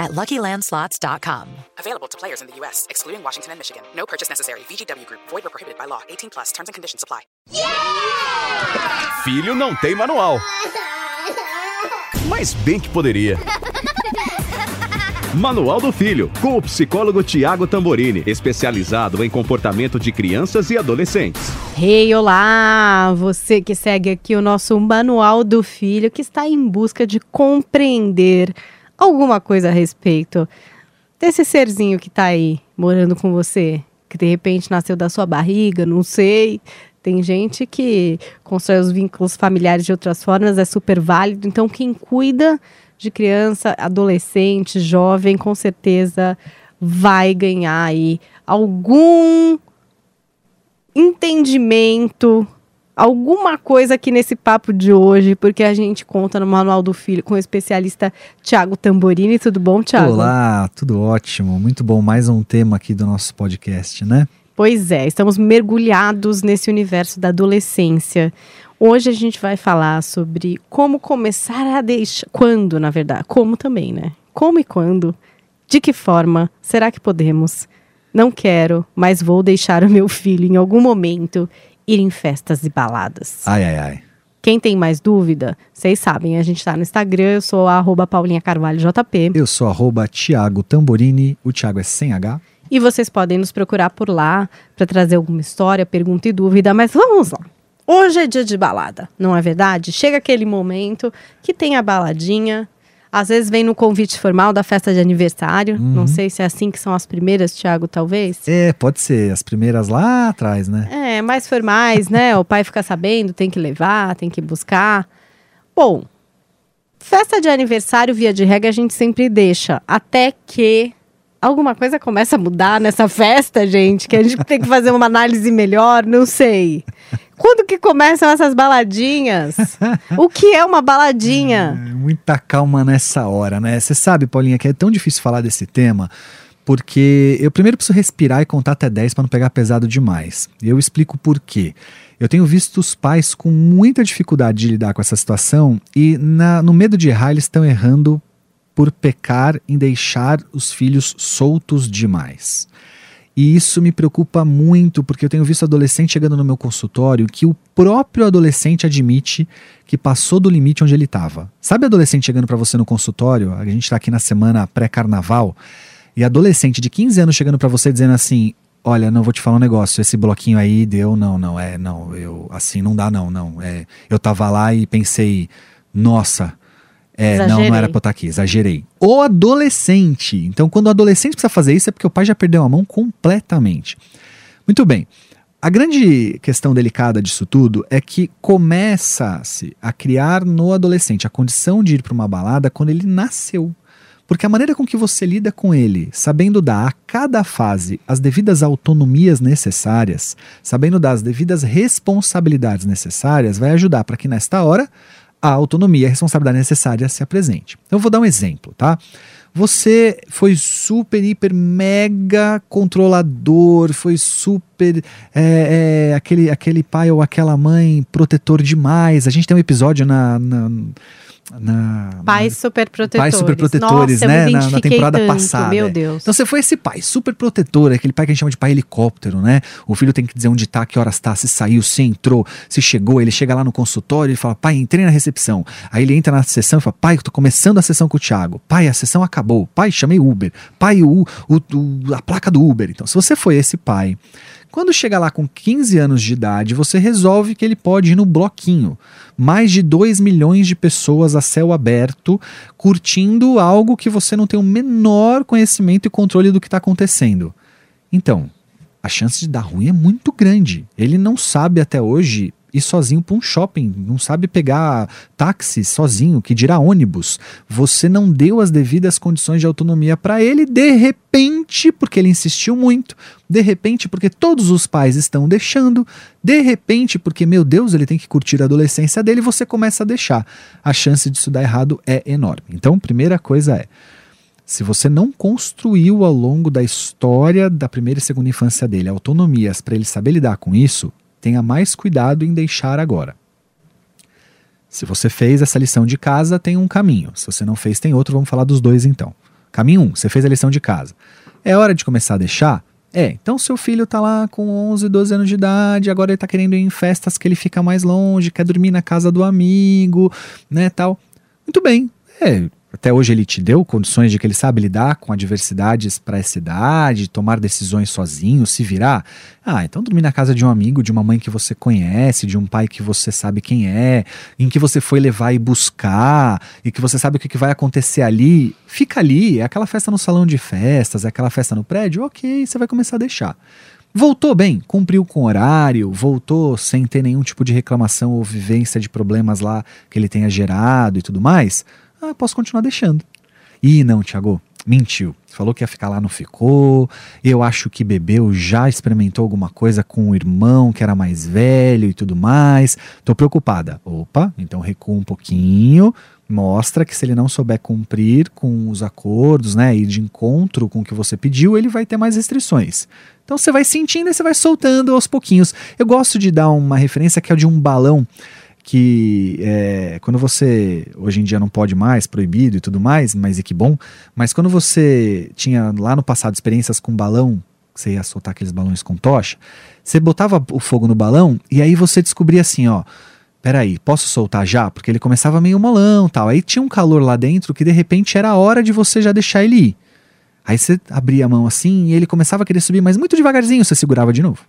at LuckyLandSlots.com. Available to players in the U.S., excluding Washington and Michigan. No purchase necessary. VGW Group. Void or prohibited by law. 18 plus. Terms and conditions apply. Filho não tem manual. Mas bem que poderia. Manual do Filho, com o psicólogo Tiago Tamborini, especializado em comportamento de crianças e adolescentes. Hey, olá! Você que segue aqui o nosso Manual do Filho, que está em busca de compreender alguma coisa a respeito desse serzinho que está aí morando com você, que de repente nasceu da sua barriga, não sei. Tem gente que constrói os vínculos familiares de outras formas, é super válido. Então, quem cuida de criança, adolescente, jovem, com certeza vai ganhar aí algum entendimento, alguma coisa aqui nesse papo de hoje, porque a gente conta no Manual do Filho com o especialista Tiago Tamborini. Tudo bom, Tiago? Olá, tudo ótimo. Muito bom. Mais um tema aqui do nosso podcast, né? Pois é, estamos mergulhados nesse universo da adolescência. Hoje a gente vai falar sobre como começar a deixar. Quando, na verdade. Como também, né? Como e quando? De que forma? Será que podemos? Não quero, mas vou deixar o meu filho em algum momento ir em festas e baladas. Ai, ai, ai. Quem tem mais dúvida, vocês sabem, a gente tá no Instagram, eu sou a arroba Paulinha Carvalho JP. Eu sou arroba Thiago Tamborini, o Thiago é sem H. E vocês podem nos procurar por lá para trazer alguma história, pergunta e dúvida, mas vamos lá. Hoje é dia de balada, não é verdade? Chega aquele momento que tem a baladinha, às vezes vem no convite formal da festa de aniversário. Uhum. Não sei se é assim que são as primeiras, Thiago, talvez. É, pode ser. As primeiras lá atrás, né? É, mais formais, né? O pai fica sabendo, tem que levar, tem que buscar. Bom, festa de aniversário, via de regra, a gente sempre deixa. Até que alguma coisa começa a mudar nessa festa, gente, que a gente tem que fazer uma análise melhor, não sei. Quando que começam essas baladinhas? O que é uma baladinha? É, muita calma nessa hora, né? Você sabe, Paulinha, que é tão difícil falar desse tema, porque eu primeiro preciso respirar e contar até 10 para não pegar pesado demais. E eu explico por quê. Eu tenho visto os pais com muita dificuldade de lidar com essa situação e na, no medo de errar, eles estão errando por pecar em deixar os filhos soltos demais. E isso me preocupa muito, porque eu tenho visto adolescente chegando no meu consultório que o próprio adolescente admite que passou do limite onde ele estava. Sabe adolescente chegando para você no consultório? A gente está aqui na semana pré-carnaval. E adolescente de 15 anos chegando para você dizendo assim: Olha, não vou te falar um negócio, esse bloquinho aí deu, não, não, é, não, eu, assim, não dá, não, não. É, eu tava lá e pensei, nossa, é, não, não era pra eu estar aqui, exagerei. O adolescente. Então, quando o adolescente precisa fazer isso, é porque o pai já perdeu a mão completamente. Muito bem. A grande questão delicada disso tudo é que começa-se a criar no adolescente a condição de ir para uma balada quando ele nasceu. Porque a maneira com que você lida com ele, sabendo dar a cada fase as devidas autonomias necessárias, sabendo dar as devidas responsabilidades necessárias, vai ajudar para que nesta hora a autonomia e a responsabilidade necessária se apresente. Então eu vou dar um exemplo, tá? Você foi super, hiper, mega controlador, foi super é, é, aquele, aquele pai ou aquela mãe protetor demais. A gente tem um episódio na. na, na Pais superprotetores. Pais superprotetores, Nossa, né? Na, na temporada tanto, passada. Meu. Deus. Então você foi esse pai super protetor, aquele pai que a gente chama de pai helicóptero, né? O filho tem que dizer onde tá, que horas tá, se saiu, se entrou, se chegou. Ele chega lá no consultório e fala: pai, entrei na recepção. Aí ele entra na sessão e fala: pai, eu tô começando a sessão com o Thiago. Pai, a sessão acabou. Pai, chamei Uber. Pai, o, o, o- a placa do Uber. Então, se você foi esse pai. Quando chega lá com 15 anos de idade, você resolve que ele pode ir no bloquinho. Mais de 2 milhões de pessoas a céu aberto curtindo algo que você não tem o menor conhecimento e controle do que está acontecendo. Então, a chance de dar ruim é muito grande. Ele não sabe até hoje ir sozinho para um shopping, não sabe pegar táxi sozinho, que dirá ônibus. Você não deu as devidas condições de autonomia para ele, de repente, porque ele insistiu muito, de repente, porque todos os pais estão deixando, de repente, porque, meu Deus, ele tem que curtir a adolescência dele, você começa a deixar. A chance disso dar errado é enorme. Então, primeira coisa é. Se você não construiu ao longo da história da primeira e segunda infância dele autonomias para ele saber lidar com isso, tenha mais cuidado em deixar agora. Se você fez essa lição de casa, tem um caminho. Se você não fez, tem outro. Vamos falar dos dois então. Caminho 1, um, você fez a lição de casa. É hora de começar a deixar? É, então seu filho tá lá com 11, 12 anos de idade, agora ele tá querendo ir em festas que ele fica mais longe, quer dormir na casa do amigo, né, tal. Muito bem, é, até hoje ele te deu condições de que ele sabe lidar com adversidades para essa idade, tomar decisões sozinho, se virar? Ah, então dormir na casa de um amigo, de uma mãe que você conhece, de um pai que você sabe quem é, em que você foi levar e buscar, e que você sabe o que vai acontecer ali, fica ali, é aquela festa no salão de festas, é aquela festa no prédio, ok, você vai começar a deixar. Voltou bem, cumpriu com horário, voltou sem ter nenhum tipo de reclamação ou vivência de problemas lá que ele tenha gerado e tudo mais ah, posso continuar deixando. Ih, não, Tiago, mentiu. Falou que ia ficar lá, não ficou. Eu acho que bebeu, já experimentou alguma coisa com o irmão que era mais velho e tudo mais. Tô preocupada. Opa, então recua um pouquinho. Mostra que se ele não souber cumprir com os acordos, né, e de encontro com o que você pediu, ele vai ter mais restrições. Então você vai sentindo e você vai soltando aos pouquinhos. Eu gosto de dar uma referência que é de um balão que é, quando você hoje em dia não pode mais, proibido e tudo mais, mas e que bom, mas quando você tinha lá no passado experiências com balão, você ia soltar aqueles balões com tocha, você botava o fogo no balão e aí você descobria assim, ó, peraí, posso soltar já? Porque ele começava meio molão tal, aí tinha um calor lá dentro que de repente era a hora de você já deixar ele ir. Aí você abria a mão assim e ele começava a querer subir, mas muito devagarzinho você segurava de novo.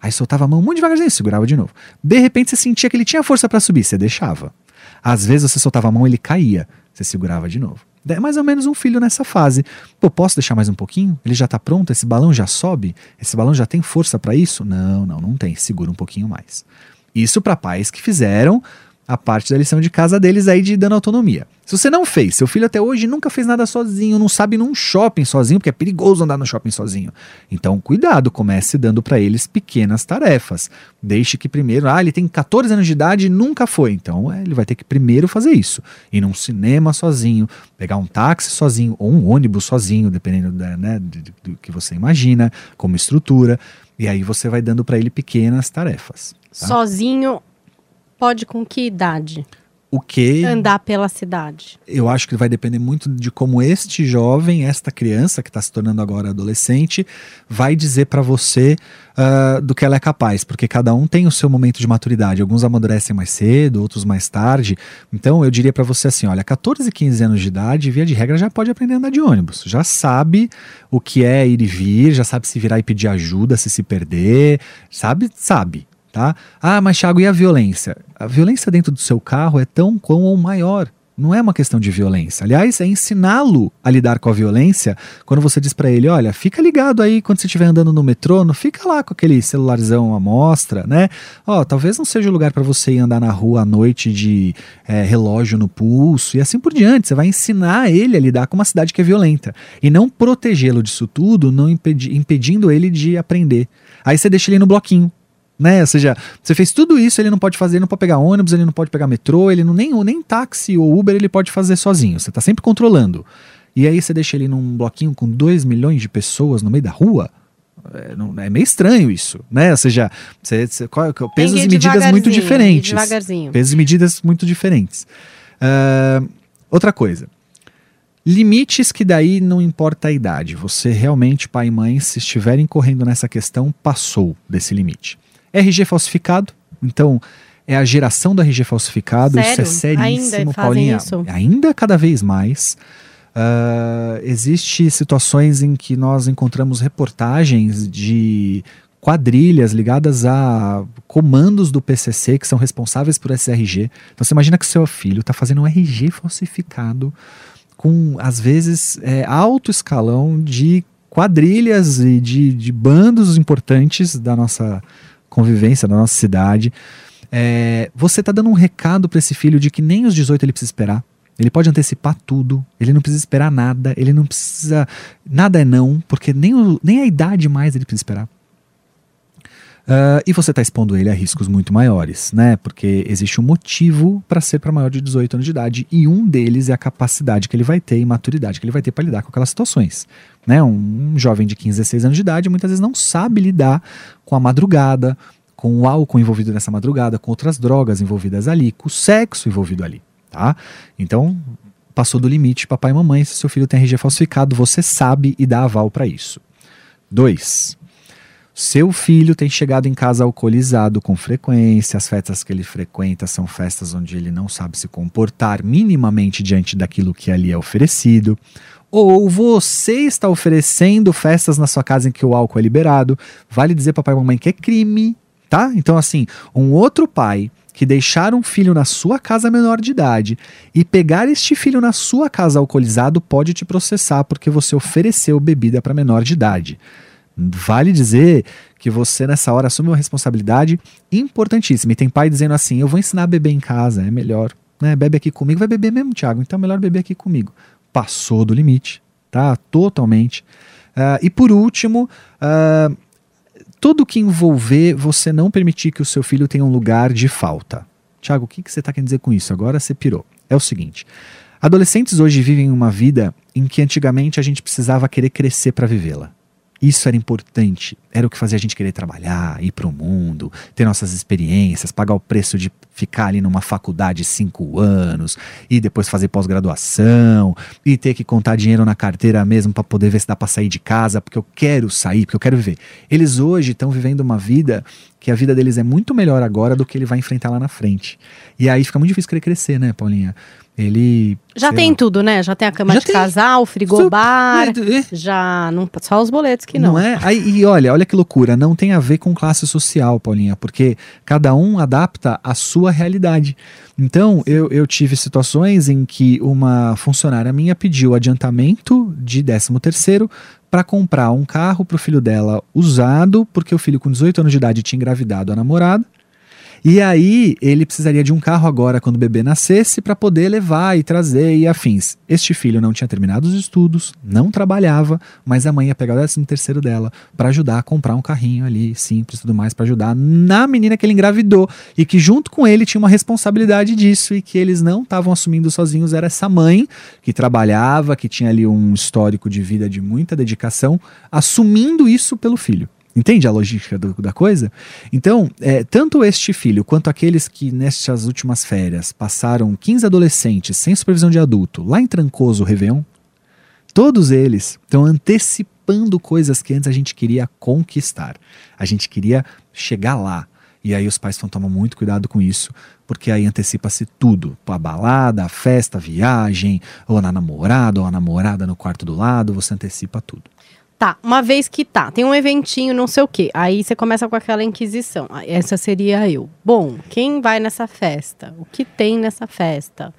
Aí soltava a mão muito devagarzinho, segurava de novo. De repente você sentia que ele tinha força para subir, você deixava. Às vezes você soltava a mão, ele caía, você segurava de novo. É mais ou menos um filho nessa fase. Pô, posso deixar mais um pouquinho? Ele já tá pronto? Esse balão já sobe? Esse balão já tem força para isso? Não, não, não tem. Segura um pouquinho mais. Isso para pais que fizeram a parte da lição de casa deles aí de dando autonomia. Se você não fez, seu filho até hoje nunca fez nada sozinho, não sabe num shopping sozinho, porque é perigoso andar no shopping sozinho. Então, cuidado, comece dando para eles pequenas tarefas. Deixe que primeiro, ah, ele tem 14 anos de idade e nunca foi. Então, é, ele vai ter que primeiro fazer isso. Ir num cinema sozinho, pegar um táxi sozinho ou um ônibus sozinho, dependendo da, né, do, do que você imagina, como estrutura. E aí você vai dando para ele pequenas tarefas. Tá? Sozinho Pode com que idade? O que? Andar pela cidade. Eu acho que vai depender muito de como este jovem, esta criança que está se tornando agora adolescente, vai dizer para você uh, do que ela é capaz, porque cada um tem o seu momento de maturidade. Alguns amadurecem mais cedo, outros mais tarde. Então eu diria para você assim: olha, 14, 15 anos de idade, via de regra, já pode aprender a andar de ônibus. Já sabe o que é ir e vir, já sabe se virar e pedir ajuda, se se perder, sabe? Sabe tá? Ah, mas Thiago, e a violência? A violência dentro do seu carro é tão quão ou maior. Não é uma questão de violência. Aliás, é ensiná-lo a lidar com a violência quando você diz para ele: olha, fica ligado aí quando você estiver andando no metrô, não fica lá com aquele celularzão à mostra, né? Ó, talvez não seja o lugar para você ir andar na rua à noite de é, relógio no pulso e assim por diante. Você vai ensinar ele a lidar com uma cidade que é violenta e não protegê-lo disso tudo, não impedi impedindo ele de aprender. Aí você deixa ele no bloquinho né? Ou seja, você fez tudo isso, ele não pode fazer, ele não pode pegar ônibus, ele não pode pegar metrô, ele não nem, nem táxi ou Uber ele pode fazer sozinho. Você está sempre controlando. E aí você deixa ele num bloquinho com 2 milhões de pessoas no meio da rua. É, não, é meio estranho isso, né? Ou seja, você, você, qual, pesos e medidas muito diferentes. Devagarzinho. Pesos e medidas muito diferentes. Uh, outra coisa. Limites que daí não importa a idade. Você realmente, pai e mãe, se estiverem correndo nessa questão, passou desse limite. RG falsificado, então é a geração do RG falsificado, Sério? isso é seríssimo, Ainda Paulinha. Isso? Ainda cada vez mais. Uh, existe situações em que nós encontramos reportagens de quadrilhas ligadas a comandos do PCC que são responsáveis por esse RG. Então você imagina que seu filho está fazendo um RG falsificado com, às vezes, é, alto escalão de quadrilhas e de, de bandos importantes da nossa convivência da nossa cidade. é, você tá dando um recado para esse filho de que nem os 18 ele precisa esperar. Ele pode antecipar tudo, ele não precisa esperar nada, ele não precisa. Nada é não, porque nem, o, nem a idade mais ele precisa esperar. Uh, e você está expondo ele a riscos muito maiores, né? Porque existe um motivo para ser para maior de 18 anos de idade e um deles é a capacidade que ele vai ter e maturidade que ele vai ter para lidar com aquelas situações. Né? Um, um jovem de 15, 16 anos de idade muitas vezes não sabe lidar com a madrugada, com o álcool envolvido nessa madrugada, com outras drogas envolvidas ali, com o sexo envolvido ali, tá? Então, passou do limite, papai e mamãe, se seu filho tem RG falsificado, você sabe e dá aval para isso. Dois, seu filho tem chegado em casa alcoolizado com frequência, as festas que ele frequenta são festas onde ele não sabe se comportar minimamente diante daquilo que ali é oferecido. Ou você está oferecendo festas na sua casa em que o álcool é liberado. Vale dizer, papai e mamãe, que é crime, tá? Então, assim, um outro pai que deixar um filho na sua casa menor de idade e pegar este filho na sua casa alcoolizado pode te processar porque você ofereceu bebida para menor de idade. Vale dizer que você nessa hora assume uma responsabilidade importantíssima. E tem pai dizendo assim: eu vou ensinar a beber em casa, é melhor. Né? Bebe aqui comigo, vai beber mesmo, Thiago. Então é melhor beber aqui comigo. Passou do limite, tá? Totalmente. Uh, e por último, uh, tudo que envolver você não permitir que o seu filho tenha um lugar de falta. Tiago, o que, que você está querendo dizer com isso? Agora você pirou. É o seguinte: adolescentes hoje vivem uma vida em que antigamente a gente precisava querer crescer para vivê-la. Isso era importante, era o que fazia a gente querer trabalhar, ir para o mundo, ter nossas experiências, pagar o preço de ficar ali numa faculdade cinco anos e depois fazer pós-graduação e ter que contar dinheiro na carteira mesmo para poder ver se dá para sair de casa, porque eu quero sair, porque eu quero viver. Eles hoje estão vivendo uma vida que a vida deles é muito melhor agora do que ele vai enfrentar lá na frente. E aí fica muito difícil querer crescer, né, Paulinha? Ele. Já tem lá. tudo, né? Já tem a cama já de tem. casal, frigobar. É, é. Já. Não, só os boletos que não. Não é? Aí, e olha, olha que loucura. Não tem a ver com classe social, Paulinha, porque cada um adapta a sua realidade. Então, eu, eu tive situações em que uma funcionária minha pediu adiantamento de 13 terceiro para comprar um carro para o filho dela usado, porque o filho com 18 anos de idade tinha engravidado a namorada. E aí ele precisaria de um carro agora quando o bebê nascesse para poder levar e trazer e afins. Este filho não tinha terminado os estudos, não trabalhava, mas a mãe ia pegar o décimo terceiro dela para ajudar a comprar um carrinho ali simples, tudo mais para ajudar na menina que ele engravidou e que junto com ele tinha uma responsabilidade disso e que eles não estavam assumindo sozinhos era essa mãe que trabalhava, que tinha ali um histórico de vida de muita dedicação, assumindo isso pelo filho. Entende a logística do, da coisa? Então, é, tanto este filho quanto aqueles que nestas últimas férias passaram 15 adolescentes sem supervisão de adulto lá em Trancoso, Réveillon, todos eles estão antecipando coisas que antes a gente queria conquistar. A gente queria chegar lá. E aí os pais vão tomar muito cuidado com isso, porque aí antecipa-se tudo. A balada, a festa, a viagem, ou na namorada, ou a namorada no quarto do lado, você antecipa tudo. Tá, uma vez que tá, tem um eventinho, não sei o quê. Aí você começa com aquela inquisição. Ah, essa seria eu. Bom, quem vai nessa festa? O que tem nessa festa?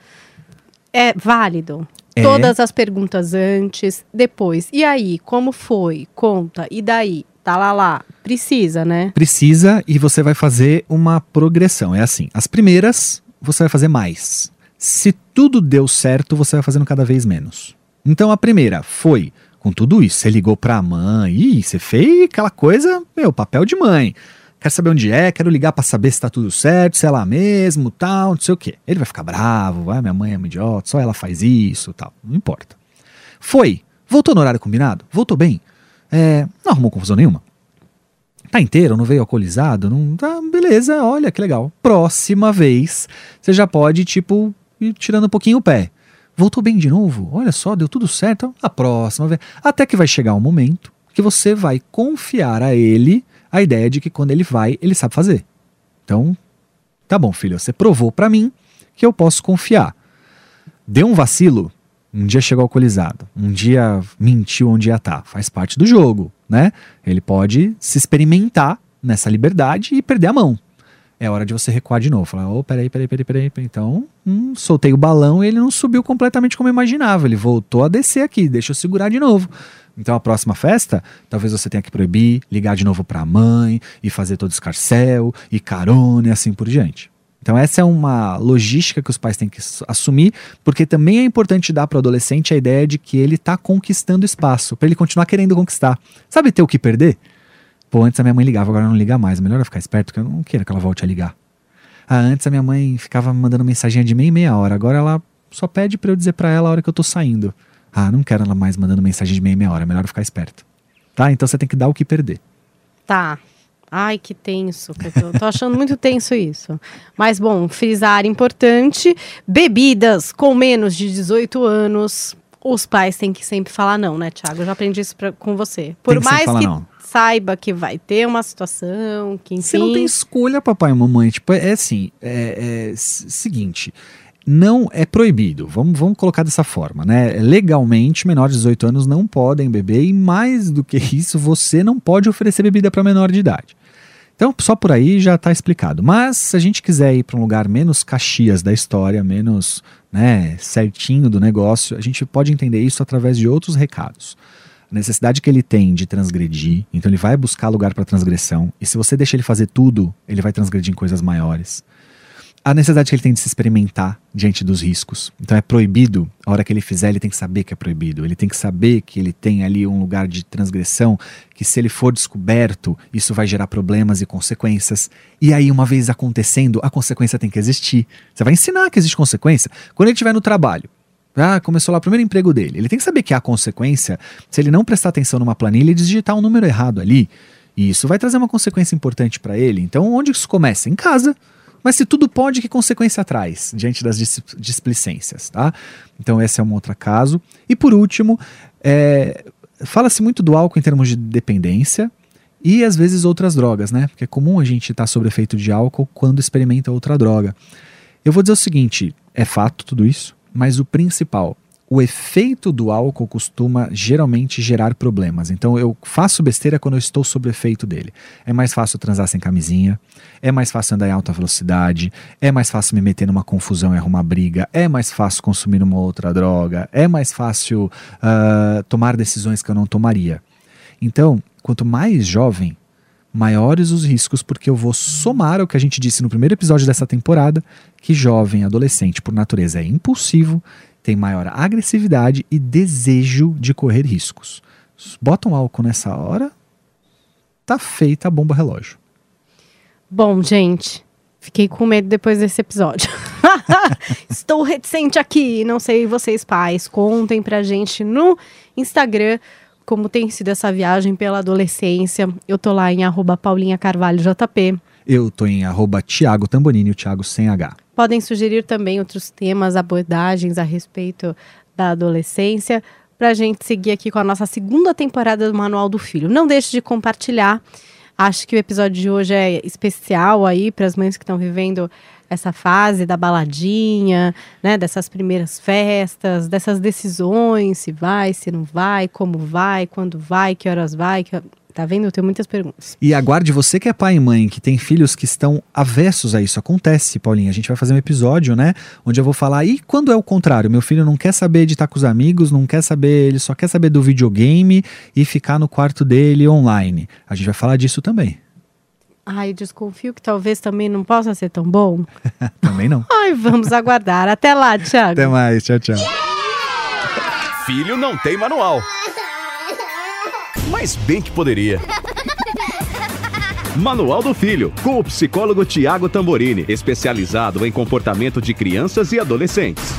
É válido. É. Todas as perguntas antes, depois. E aí, como foi? Conta. E daí? Tá lá lá. Precisa, né? Precisa e você vai fazer uma progressão. É assim, as primeiras você vai fazer mais. Se tudo deu certo, você vai fazendo cada vez menos. Então a primeira foi com tudo isso. Você ligou pra mãe, ih, você fez aquela coisa, meu, papel de mãe. Quero saber onde é, quero ligar para saber se tá tudo certo, se é lá mesmo, tal, não sei o quê. Ele vai ficar bravo, ah, minha mãe é uma idiota, só ela faz isso, tal. Não importa. Foi. Voltou no horário combinado? Voltou bem? É, não arrumou confusão nenhuma? Tá inteiro, não veio alcoolizado? Não, tá, beleza, olha que legal. Próxima vez, você já pode, tipo, ir tirando um pouquinho o pé voltou bem de novo, olha só, deu tudo certo, a próxima vez. Até que vai chegar um momento que você vai confiar a ele a ideia de que quando ele vai, ele sabe fazer. Então, tá bom, filho, você provou para mim que eu posso confiar. Deu um vacilo, um dia chegou alcoolizado, um dia mentiu onde ia estar, tá. faz parte do jogo, né? Ele pode se experimentar nessa liberdade e perder a mão. É hora de você recuar de novo. Falar, oh, peraí, peraí, peraí, peraí. Então, hum, soltei o balão e ele não subiu completamente como eu imaginava. Ele voltou a descer aqui, deixa eu segurar de novo. Então, a próxima festa, talvez você tenha que proibir, ligar de novo para a mãe e fazer todo escarcel e carona e assim por diante. Então, essa é uma logística que os pais têm que assumir, porque também é importante dar para o adolescente a ideia de que ele está conquistando espaço, para ele continuar querendo conquistar. Sabe ter o que perder? Pô, antes a minha mãe ligava, agora não liga mais. Melhor eu ficar esperto, porque eu não quero que ela volte a ligar. Ah, antes a minha mãe ficava mandando mensagem de meia e meia hora. Agora ela só pede para eu dizer para ela a hora que eu tô saindo. Ah, não quero ela mais mandando mensagem de meia e meia hora. Melhor eu ficar esperto. Tá? Então você tem que dar o que perder. Tá. Ai, que tenso. Eu tô, tô achando muito tenso isso. Mas, bom, frisar importante: bebidas com menos de 18 anos. Os pais têm que sempre falar não, né, Thiago? Eu já aprendi isso pra, com você. Por mais que não saiba que vai ter uma situação, que enfim... Você não tem escolha, papai e mamãe. Tipo, é, assim, é, é seguinte, não é proibido, vamos, vamos colocar dessa forma, né? Legalmente, menores de 18 anos não podem beber e mais do que isso, você não pode oferecer bebida para menor de idade. Então, só por aí já está explicado. Mas se a gente quiser ir para um lugar menos caxias da história, menos né, certinho do negócio, a gente pode entender isso através de outros recados a necessidade que ele tem de transgredir, então ele vai buscar lugar para transgressão, e se você deixa ele fazer tudo, ele vai transgredir em coisas maiores. A necessidade que ele tem de se experimentar diante dos riscos. Então é proibido, a hora que ele fizer, ele tem que saber que é proibido. Ele tem que saber que ele tem ali um lugar de transgressão, que se ele for descoberto, isso vai gerar problemas e consequências. E aí, uma vez acontecendo, a consequência tem que existir. Você vai ensinar que existe consequência. Quando ele estiver no trabalho, ah, começou lá o primeiro emprego dele. Ele tem que saber que há consequência se ele não prestar atenção numa planilha e digitar um número errado ali. E isso vai trazer uma consequência importante para ele. Então, onde isso começa? Em casa. Mas se tudo pode, que consequência traz diante das displicências, tá? Então, esse é um outro caso. E por último, é, fala-se muito do álcool em termos de dependência e às vezes outras drogas, né? Porque é comum a gente estar tá sob efeito de álcool quando experimenta outra droga. Eu vou dizer o seguinte: é fato tudo isso, mas o principal, o efeito do álcool costuma geralmente gerar problemas. Então eu faço besteira quando eu estou sob o efeito dele. É mais fácil transar sem camisinha, é mais fácil andar em alta velocidade, é mais fácil me meter numa confusão e arrumar briga, é mais fácil consumir uma outra droga, é mais fácil uh, tomar decisões que eu não tomaria. Então, quanto mais jovem, maiores os riscos, porque eu vou somar o que a gente disse no primeiro episódio dessa temporada, que jovem, adolescente, por natureza, é impulsivo, tem maior agressividade e desejo de correr riscos. Botam álcool nessa hora, tá feita a bomba relógio. Bom, gente, fiquei com medo depois desse episódio. Estou reticente aqui, não sei vocês pais, contem pra gente no Instagram como tem sido essa viagem pela adolescência. Eu tô lá em arroba Paulinha Carvalho JP. Eu tô em arroba Thiago Tamborini, o Thiago sem H. Podem sugerir também outros temas, abordagens a respeito da adolescência, para a gente seguir aqui com a nossa segunda temporada do Manual do Filho. Não deixe de compartilhar. Acho que o episódio de hoje é especial aí para as mães que estão vivendo essa fase da baladinha, né, dessas primeiras festas, dessas decisões, se vai, se não vai, como vai, quando vai, que horas vai, que... Tá vendo? Eu tenho muitas perguntas. E aguarde você que é pai e mãe, que tem filhos que estão avessos a isso. Acontece, Paulinha. A gente vai fazer um episódio, né? Onde eu vou falar. E quando é o contrário? Meu filho não quer saber de estar com os amigos, não quer saber, ele só quer saber do videogame e ficar no quarto dele online. A gente vai falar disso também. Ai, desconfio que talvez também não possa ser tão bom. também não. Ai, vamos aguardar. Até lá, Thiago. Até mais. Tchau, tchau. Filho não tem manual. Mas bem que poderia. Manual do Filho, com o psicólogo Tiago Tamborini, especializado em comportamento de crianças e adolescentes.